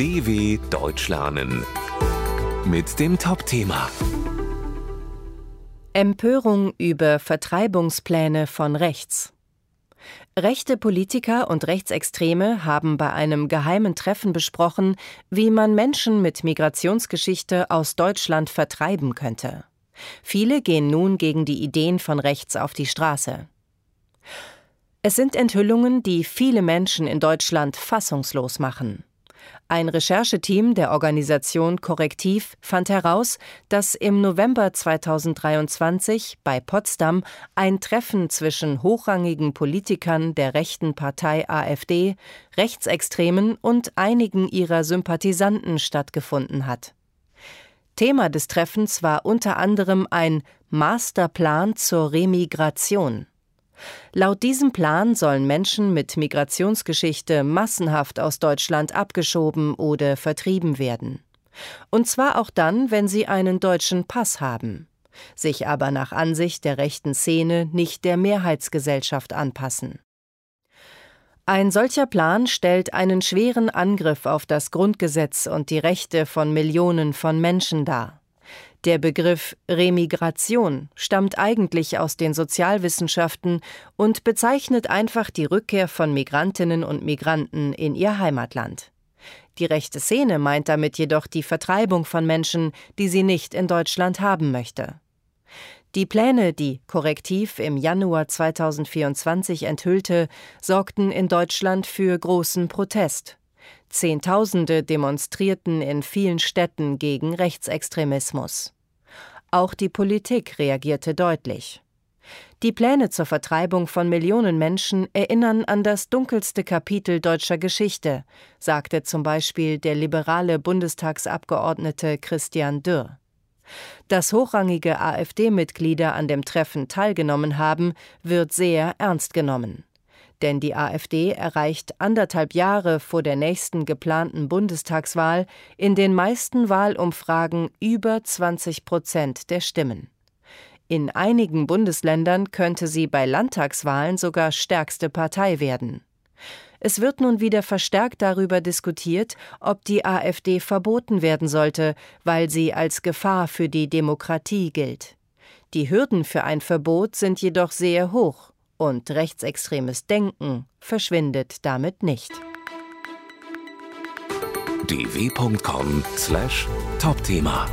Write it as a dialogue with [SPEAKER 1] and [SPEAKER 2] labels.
[SPEAKER 1] DW Deutsch lernen mit dem Top-Thema
[SPEAKER 2] Empörung über Vertreibungspläne von rechts. Rechte Politiker und Rechtsextreme haben bei einem geheimen Treffen besprochen, wie man Menschen mit Migrationsgeschichte aus Deutschland vertreiben könnte. Viele gehen nun gegen die Ideen von rechts auf die Straße. Es sind Enthüllungen, die viele Menschen in Deutschland fassungslos machen. Ein Rechercheteam der Organisation Korrektiv fand heraus, dass im November 2023 bei Potsdam ein Treffen zwischen hochrangigen Politikern der rechten Partei AfD, Rechtsextremen und einigen ihrer Sympathisanten stattgefunden hat. Thema des Treffens war unter anderem ein Masterplan zur Remigration. Laut diesem Plan sollen Menschen mit Migrationsgeschichte massenhaft aus Deutschland abgeschoben oder vertrieben werden. Und zwar auch dann, wenn sie einen deutschen Pass haben, sich aber nach Ansicht der rechten Szene nicht der Mehrheitsgesellschaft anpassen. Ein solcher Plan stellt einen schweren Angriff auf das Grundgesetz und die Rechte von Millionen von Menschen dar. Der Begriff Remigration stammt eigentlich aus den Sozialwissenschaften und bezeichnet einfach die Rückkehr von Migrantinnen und Migranten in ihr Heimatland. Die rechte Szene meint damit jedoch die Vertreibung von Menschen, die sie nicht in Deutschland haben möchte. Die Pläne, die Korrektiv im Januar 2024 enthüllte, sorgten in Deutschland für großen Protest. Zehntausende demonstrierten in vielen Städten gegen Rechtsextremismus. Auch die Politik reagierte deutlich. Die Pläne zur Vertreibung von Millionen Menschen erinnern an das dunkelste Kapitel deutscher Geschichte, sagte zum Beispiel der liberale Bundestagsabgeordnete Christian Dürr. Dass hochrangige AfD-Mitglieder an dem Treffen teilgenommen haben, wird sehr ernst genommen denn die AfD erreicht anderthalb Jahre vor der nächsten geplanten Bundestagswahl in den meisten Wahlumfragen über 20 Prozent der Stimmen. In einigen Bundesländern könnte sie bei Landtagswahlen sogar stärkste Partei werden. Es wird nun wieder verstärkt darüber diskutiert, ob die AfD verboten werden sollte, weil sie als Gefahr für die Demokratie gilt. Die Hürden für ein Verbot sind jedoch sehr hoch und rechtsextremes Denken verschwindet damit nicht.
[SPEAKER 1] dw.com/topthema